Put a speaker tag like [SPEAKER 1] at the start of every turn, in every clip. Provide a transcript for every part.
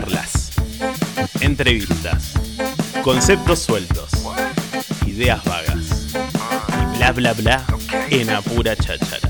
[SPEAKER 1] Charlas, entrevistas, conceptos sueltos, ideas vagas bla bla bla en apura cháchara.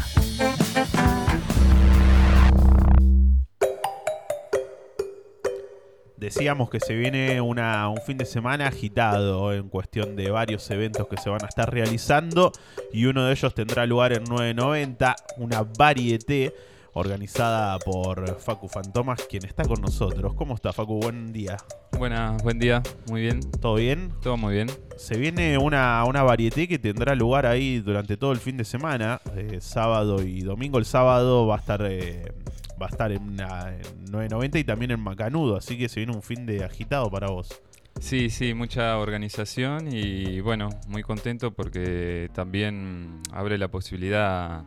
[SPEAKER 2] Decíamos que se viene una, un fin de semana agitado en cuestión de varios eventos que se van a estar realizando y uno de ellos tendrá lugar en 990, una varieté organizada por Facu Fantomas, quien está con nosotros. ¿Cómo está Facu? Buen día.
[SPEAKER 3] Buenas, buen día, muy bien.
[SPEAKER 2] ¿Todo bien?
[SPEAKER 3] Todo muy bien.
[SPEAKER 2] Se viene una, una varieté que tendrá lugar ahí durante todo el fin de semana, eh, sábado y domingo. El sábado va a estar... eh, va a estar en, en 990 y también en Macanudo, así que se viene un fin de agitado para vos.
[SPEAKER 3] Sí, sí, mucha organización y bueno, muy contento porque también abre la posibilidad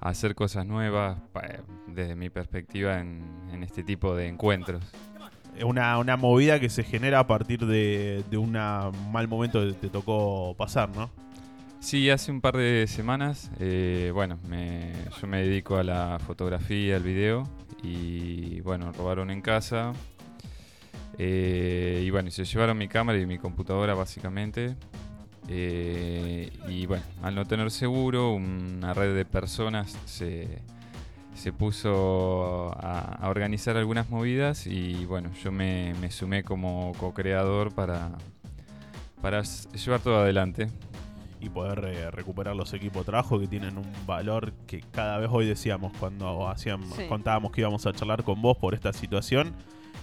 [SPEAKER 3] hacer cosas nuevas pa- desde mi perspectiva en, en este tipo de encuentros.
[SPEAKER 2] Una, una movida que se genera a partir de, de un mal momento que te tocó pasar, ¿no?
[SPEAKER 3] Sí, hace un par de semanas, eh, bueno, me- yo me dedico a la fotografía, al video y bueno, robaron en casa eh, y bueno, se llevaron mi cámara y mi computadora básicamente eh, y bueno, al no tener seguro, una red de personas se, se puso a, organizar algunas movidas y bueno, yo me, sumé como co-creador para, para llevar todo adelante.
[SPEAKER 2] Y poder eh, recuperar los equipos de trabajo que tienen un valor que cada vez hoy decíamos cuando hacíamos,
[SPEAKER 4] Sí.
[SPEAKER 2] contábamos que íbamos a charlar con vos por esta situación.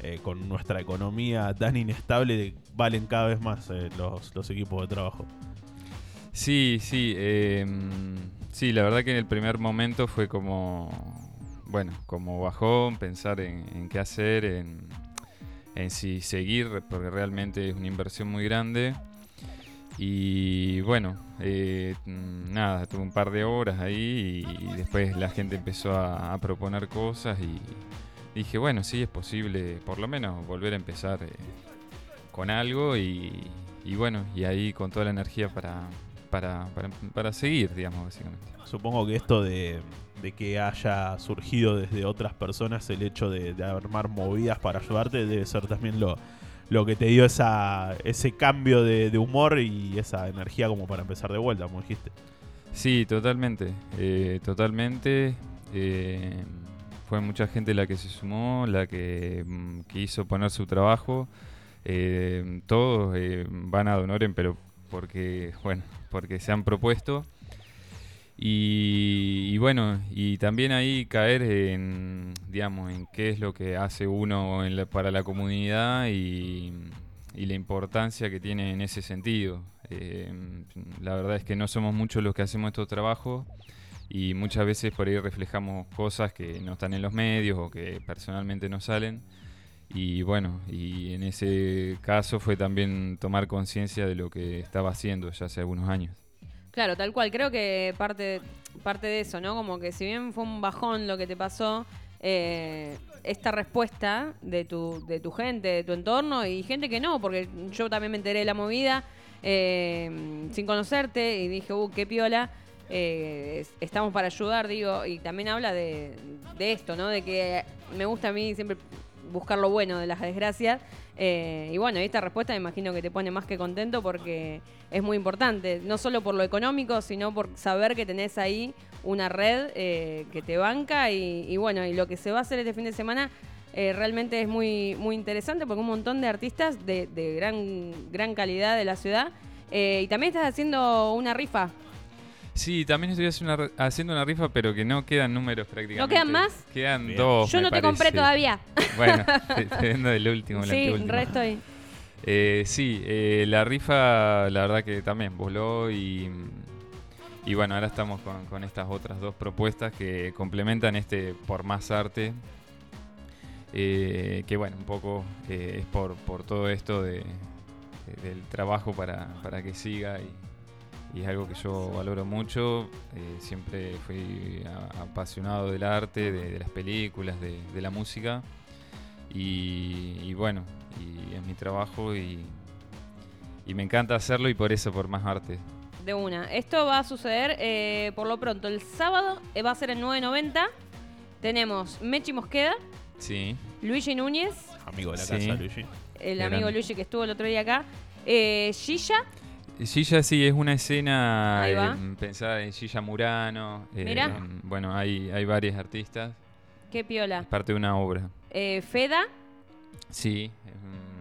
[SPEAKER 2] eh, con nuestra economía tan inestable, valen cada vez más eh, los, los equipos de trabajo.
[SPEAKER 3] Sí, sí, eh, sí, la verdad que en el primer momento fue como, bueno, como bajón, pensar en, en qué hacer, en, en si seguir, porque realmente es una inversión muy grande. Y bueno, eh, nada, tuve un par de horas ahí y, después la gente empezó a, proponer cosas y dije, bueno, sí, es posible por lo menos volver a empezar eh, con algo y, bueno, y ahí con toda la energía para, para, para, para seguir, digamos, básicamente.
[SPEAKER 2] Supongo que esto de, de que haya surgido desde otras personas el hecho de, de armar movidas para ayudarte debe ser también lo, lo que te dio esa, ese cambio de, humor y esa energía como para empezar de vuelta, como dijiste.
[SPEAKER 3] Sí, totalmente, eh, totalmente. eh, fue mucha gente la que se sumó, la que mm, quiso poner su trabajo. eh, todos eh, van a Donoren, pero porque, bueno, porque se han propuesto. Y, y bueno, y también ahí caer en, digamos, en qué es lo que hace uno en la- para la comunidad y, la importancia que tiene en ese sentido. Eh, la verdad es que no somos muchos los que hacemos estos trabajos y muchas veces por ahí reflejamos cosas que no están en los medios o que personalmente no salen. Y bueno, y en ese caso fue también tomar conciencia de lo que estaba haciendo ya hace algunos años.
[SPEAKER 4] Claro, tal cual. Creo que parte, parte de eso, ¿no? Como que si bien fue un bajón lo que te pasó, eh, esta respuesta de tu, de tu gente, de tu entorno y gente que no, porque yo también me enteré de la movida eh, sin conocerte y dije, uh, qué piola. eh, es- estamos para ayudar, digo, y también habla de, de esto, ¿no? De que me gusta a mí siempre buscar lo bueno de las desgracias. eh, y bueno, esta respuesta me imagino que te pone más que contento porque es muy importante, no solo por lo económico, sino por saber que tenés ahí una red eh, que te banca y, bueno, y lo que se va a hacer este fin de semana eh, realmente es muy, muy interesante porque un montón de artistas de, de gran, gran calidad de la ciudad y también estás haciendo una rifa.
[SPEAKER 3] Sí, también estoy haciendo una, haciendo una rifa, pero que no quedan números prácticamente.
[SPEAKER 4] quedan más?
[SPEAKER 3] Quedan
[SPEAKER 2] Bien.
[SPEAKER 3] dos.
[SPEAKER 4] Yo
[SPEAKER 3] me
[SPEAKER 4] no te compré todavía.
[SPEAKER 3] Bueno, te, te vendo el último, el
[SPEAKER 4] sí,
[SPEAKER 3] anteúltimo.
[SPEAKER 4] resto ahí.
[SPEAKER 3] Eh, sí, eh, la rifa, la verdad que también voló y, y bueno, ahora estamos con, con estas otras dos propuestas que complementan este por más arte. eh, que bueno, un poco eh, es por, por todo esto de, de- del trabajo para, para que siga y, y es algo que yo valoro mucho. eh, siempre fui a- apasionado del arte, de, de las películas, de, de la música. Y, y bueno, y es mi trabajo y, y me encanta hacerlo y por eso, por más arte.
[SPEAKER 4] De una. Esto va a suceder eh, por lo pronto el sábado, eh, va a ser en 9.90. Tenemos Mechi Mosqueda,
[SPEAKER 3] Sí,
[SPEAKER 4] Luigi Núñez,
[SPEAKER 2] amigo de la
[SPEAKER 3] Sí.
[SPEAKER 2] casa, Luigi.
[SPEAKER 4] El
[SPEAKER 3] Grande.
[SPEAKER 4] amigo Luigi que estuvo el otro día acá. Eh, Gilla,
[SPEAKER 3] Gilla sí es una escena eh, pensada en Gilla Murano. eh,
[SPEAKER 4] Mirá.
[SPEAKER 3] en- bueno, hay, hay varios artistas.
[SPEAKER 4] qué piola.
[SPEAKER 3] Es parte de una obra.
[SPEAKER 4] Eh, Feda,
[SPEAKER 3] Sí, es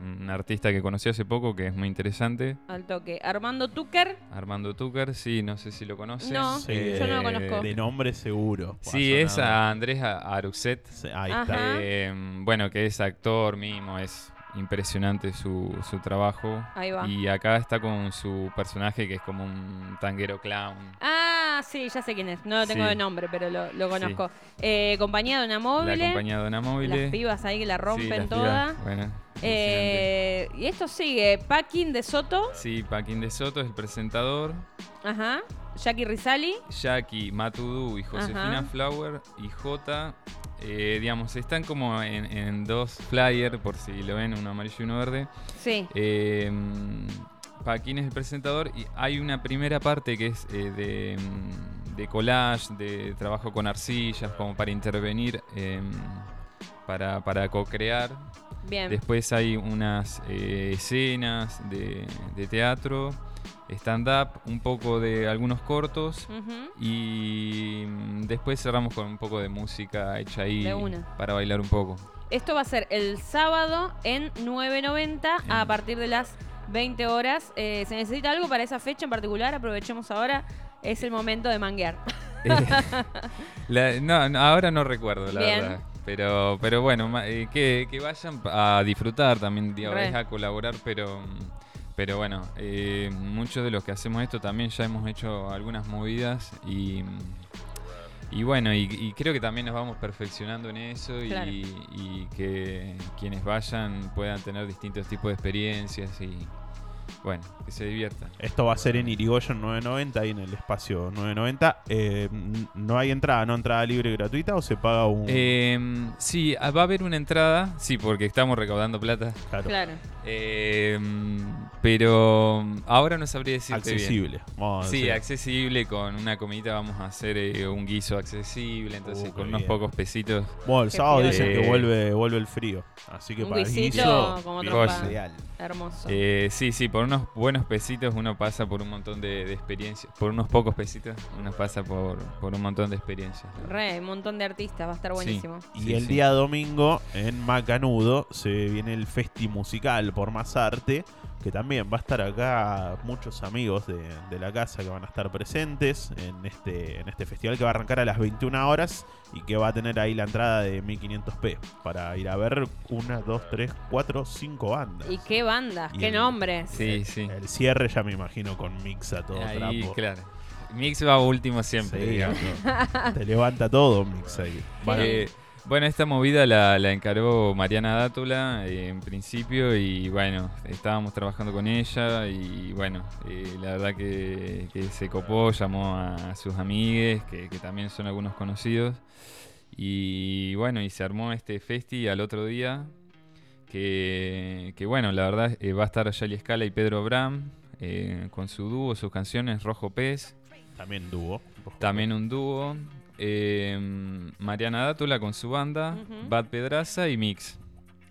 [SPEAKER 3] un, un artista que conocí hace poco que es muy interesante.
[SPEAKER 4] al toque. Armando Tucker,
[SPEAKER 3] Armando Tucker, sí, no sé si lo conoces.
[SPEAKER 4] No,
[SPEAKER 2] Sí,
[SPEAKER 4] yo no lo
[SPEAKER 3] Eh,
[SPEAKER 4] conozco.
[SPEAKER 2] De nombre seguro.
[SPEAKER 3] Sí, es a Andrés Aruxet.
[SPEAKER 2] Sí, Ahí
[SPEAKER 4] Ajá.
[SPEAKER 2] está.
[SPEAKER 3] Eh, bueno, que es actor mismo, es impresionante su, su trabajo.
[SPEAKER 4] ahí va.
[SPEAKER 3] Y acá está con su personaje que es como un tanguero clown.
[SPEAKER 4] Ah, sí, ya sé quién es. No lo tengo
[SPEAKER 3] Sí.
[SPEAKER 4] de nombre, pero lo, lo conozco. Eh, compañía de una
[SPEAKER 3] La
[SPEAKER 4] móvil.
[SPEAKER 3] compañía de una móvil.
[SPEAKER 4] Las pibas ahí que la rompen toda.
[SPEAKER 3] Bueno, impresionante.
[SPEAKER 4] Eh, y esto sigue. Packing de Soto.
[SPEAKER 3] Sí, Paquín de Soto es el presentador.
[SPEAKER 4] Ajá. Jackie Rizali.
[SPEAKER 3] Jackie, Matudú y Josefina
[SPEAKER 4] Ajá.
[SPEAKER 3] Flower y J, eh, digamos, están como en, en dos flyers, por si lo ven, uno amarillo y uno verde.
[SPEAKER 4] Sí.
[SPEAKER 3] Eh, Paquín es el presentador y hay una primera parte que es eh, de, mm, de collage, de trabajo con arcillas, como para intervenir, em, para, para co-crear.
[SPEAKER 4] Bien.
[SPEAKER 3] Después hay unas eh, escenas de, de teatro, stand-up, un poco de algunos cortos. Y mm, después cerramos con un poco de música hecha ahí para bailar un poco.
[SPEAKER 4] Esto va a ser el sábado en 9.90 a partir de las 20 horas. Eh, ¿Se necesita algo para esa fecha en particular? Aprovechemos ahora. Es el momento de manguear.
[SPEAKER 3] La- no, no, ahora no recuerdo, la
[SPEAKER 4] Bien.
[SPEAKER 3] verdad. Pero, pero bueno, eh, que, que vayan a disfrutar también, a colaborar, pero, mm, pero bueno, eh, muchos de los que hacemos esto también ya hemos hecho algunas movidas y, y bueno, y, y creo que también nos vamos perfeccionando en eso y,
[SPEAKER 4] Claro.
[SPEAKER 3] y que quienes vayan puedan tener distintos tipos de experiencias y bueno, que se diviertan.
[SPEAKER 2] Esto va a ser en Irigoyen 990, ahí en el espacio 990. Eh, ¿No hay entrada, no entrada libre y gratuita o se paga un...?
[SPEAKER 3] Eh, sí, ah, va a haber una entrada, sí, porque estamos recaudando plata.
[SPEAKER 2] claro,
[SPEAKER 4] Claro.
[SPEAKER 3] Eh, pero ahora no sabría decirte bien.
[SPEAKER 2] accesible. vamos a
[SPEAKER 3] Sí,
[SPEAKER 2] decir.
[SPEAKER 3] accesible, con una comidita vamos a hacer eh, un guiso accesible, entonces
[SPEAKER 2] Uh,
[SPEAKER 3] con unos
[SPEAKER 2] bien.
[SPEAKER 3] pocos pesitos.
[SPEAKER 2] Bueno, el
[SPEAKER 4] Qué
[SPEAKER 2] sábado dicen que
[SPEAKER 3] Eh,
[SPEAKER 2] vuelve, vuelve el frío. Así que
[SPEAKER 4] Un
[SPEAKER 2] para el
[SPEAKER 4] guisito
[SPEAKER 2] guiso,
[SPEAKER 4] como
[SPEAKER 2] bien.
[SPEAKER 4] Hermoso.
[SPEAKER 3] Eh, sí, sí, por unos buenos pesitos uno pasa por un montón de, de experiencias. Por unos pocos pesitos uno pasa por, por un montón de experiencias.
[SPEAKER 4] Re, un montón de artistas. Va a estar
[SPEAKER 3] Sí.
[SPEAKER 4] buenísimo.
[SPEAKER 2] Y
[SPEAKER 3] Sí,
[SPEAKER 2] el
[SPEAKER 3] sí.
[SPEAKER 2] día domingo en Macanudo se viene el Festi Musical por Más Arte, que también va a estar acá muchos amigos de, de la casa que van a estar presentes en este, en este festival que va a arrancar a las 21 horas y que va a tener ahí la entrada de 1500p para ir a ver una, dos, tres, cuatro, cinco bandas.
[SPEAKER 4] Y qué bandas,
[SPEAKER 2] Y
[SPEAKER 4] qué
[SPEAKER 2] el-
[SPEAKER 4] nombres.
[SPEAKER 3] Sí, sí.
[SPEAKER 2] El cierre ya me imagino con Mixa todo
[SPEAKER 3] Ahí,
[SPEAKER 2] trapo.
[SPEAKER 3] claro. Mix va último siempre,
[SPEAKER 2] Sí,
[SPEAKER 3] digamos.
[SPEAKER 2] te levanta todo Mix ahí. Bueno,
[SPEAKER 3] Eh, bueno, esta movida la, la encargó Mariana Dátula eh, en principio y bueno, estábamos trabajando con ella y bueno, eh, la verdad que, que se copó, llamó a, sus amigues, que, que también son algunos conocidos, y bueno, y se armó este festi al otro día, que, que bueno, la verdad eh, va a estar Yali Escala y Pedro Abram eh, con su dúo, sus canciones Rojo Pez.
[SPEAKER 2] también dúo.
[SPEAKER 3] También un dúo. Eh, Mariana Dátula con su banda,
[SPEAKER 4] Ujú.
[SPEAKER 3] Bad Pedraza y Mix.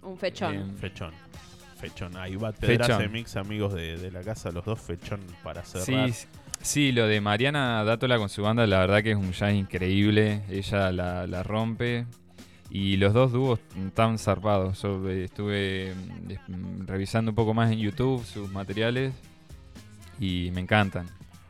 [SPEAKER 4] Un fechón.
[SPEAKER 3] Em,
[SPEAKER 2] Fechón. Fechón. Ahí va Pedraza
[SPEAKER 3] Fechón.
[SPEAKER 2] y Mix, amigos de, de la casa, los dos Fechón para cerrar.
[SPEAKER 3] sí, sí, lo de Mariana Dátula con su banda, la verdad que es un jazz increíble. Ella la, la rompe. Y los dos dúos están zarpados. Yo eh, estuve mm, des- mm, revisando un poco más en YouTube sus materiales y me encantan.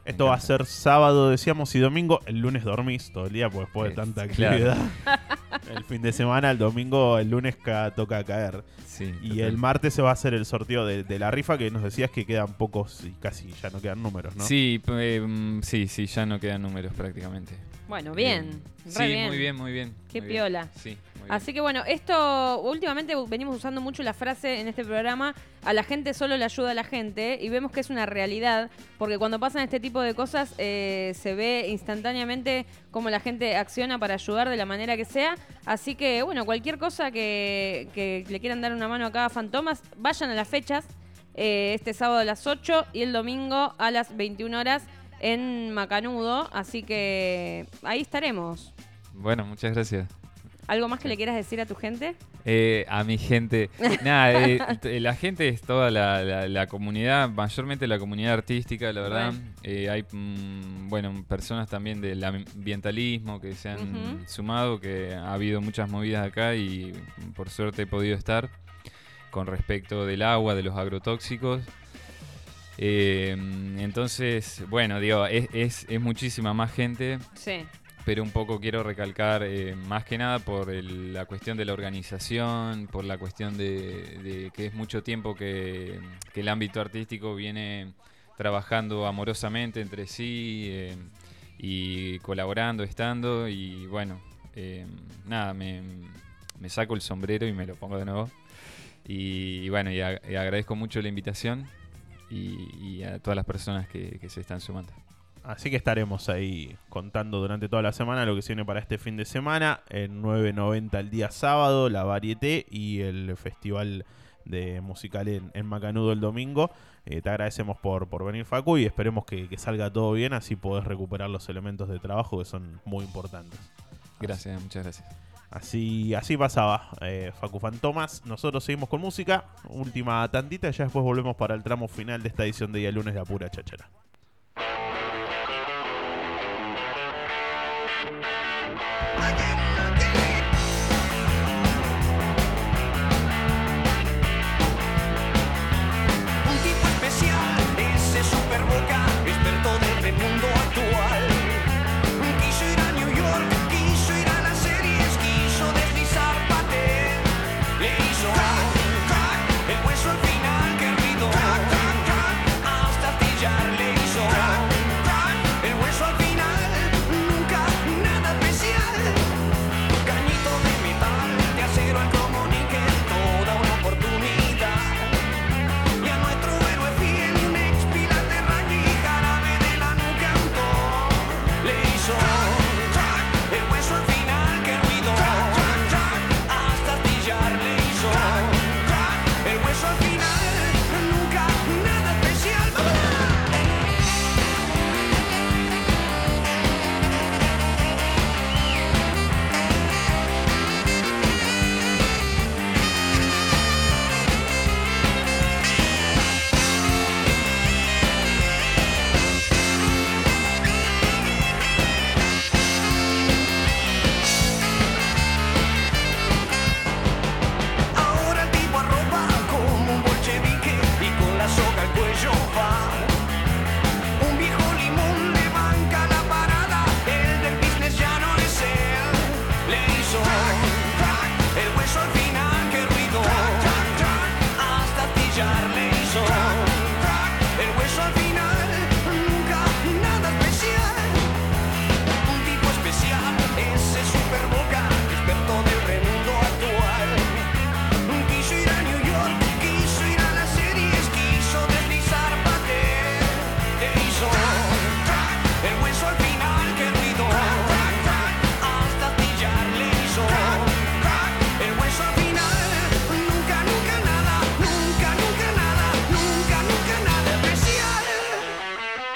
[SPEAKER 2] Esto va a ser sábado, decíamos, y domingo. El lunes dormís todo el día, pues después de tanta
[SPEAKER 3] claro.
[SPEAKER 2] el fin de semana, el domingo, el lunes ca- toca caer.
[SPEAKER 3] Sí,
[SPEAKER 2] Y
[SPEAKER 3] total.
[SPEAKER 2] el martes se va a hacer el sorteo de, de la rifa, que nos decías que quedan pocos y casi ya no quedan números, ¿no?
[SPEAKER 3] Sí, eh, mm, sí, sí, ya no quedan números prácticamente.
[SPEAKER 4] Bueno, bien. Re
[SPEAKER 3] sí,
[SPEAKER 4] bien.
[SPEAKER 3] muy bien, muy bien.
[SPEAKER 4] Qué
[SPEAKER 3] muy bien.
[SPEAKER 4] piola.
[SPEAKER 3] Sí, muy.
[SPEAKER 4] Así que bueno, esto últimamente venimos usando mucho la frase en este programa, a la gente solo le ayuda a la gente, y vemos que es una realidad, porque cuando pasan este tipo de cosas eh, se ve instantáneamente cómo la gente acciona para ayudar de la manera que sea. Así que bueno, cualquier cosa que, que le quieran dar una mano acá a Fantomas, vayan a las fechas, eh, este sábado a las 8 y el domingo a las 21 horas en Macanudo, así que ahí estaremos.
[SPEAKER 3] Bueno, muchas gracias.
[SPEAKER 4] ¿Algo más que le quieras decir a tu gente?
[SPEAKER 3] Eh, a mi gente. Nada, eh, t- la gente es toda la, la- la comunidad, mayormente la comunidad artística, la verdad. Eh, hay, mm, bueno, personas también del ambientalismo que se han sumado, que ha habido muchas movidas acá y mm, por suerte he podido estar con respecto del agua, de los agrotóxicos. Eh, entonces, bueno, digo, es, es, es muchísima más gente
[SPEAKER 4] Sí.
[SPEAKER 3] Pero un poco quiero recalcar eh, más que nada por el- la cuestión de la organización, por la cuestión de, que es mucho tiempo que, el ámbito artístico viene trabajando amorosamente entre sí eh, y colaborando, estando y bueno, eh, nada, me, me saco el sombrero y me lo pongo de nuevo. Y, bueno, y, ag- y agradezco mucho la invitación y, a todas las personas que se están sumando.
[SPEAKER 2] Así que estaremos ahí contando durante toda la semana lo que se viene para este fin de semana. En 9.90 el día sábado, la Varieté y el festival de musical en, en Macanudo el domingo. Eh, te agradecemos por, por venir, Facu, y esperemos que, que salga todo bien, así podés recuperar los elementos de trabajo que son muy importantes.
[SPEAKER 3] Gracias, muchas gracias.
[SPEAKER 2] Así, así pasaba eh, Facu Fantomas. Nosotros seguimos con música. Última tantita y ya después volvemos para el tramo final de esta edición de Día Lunes de Apura Chachara.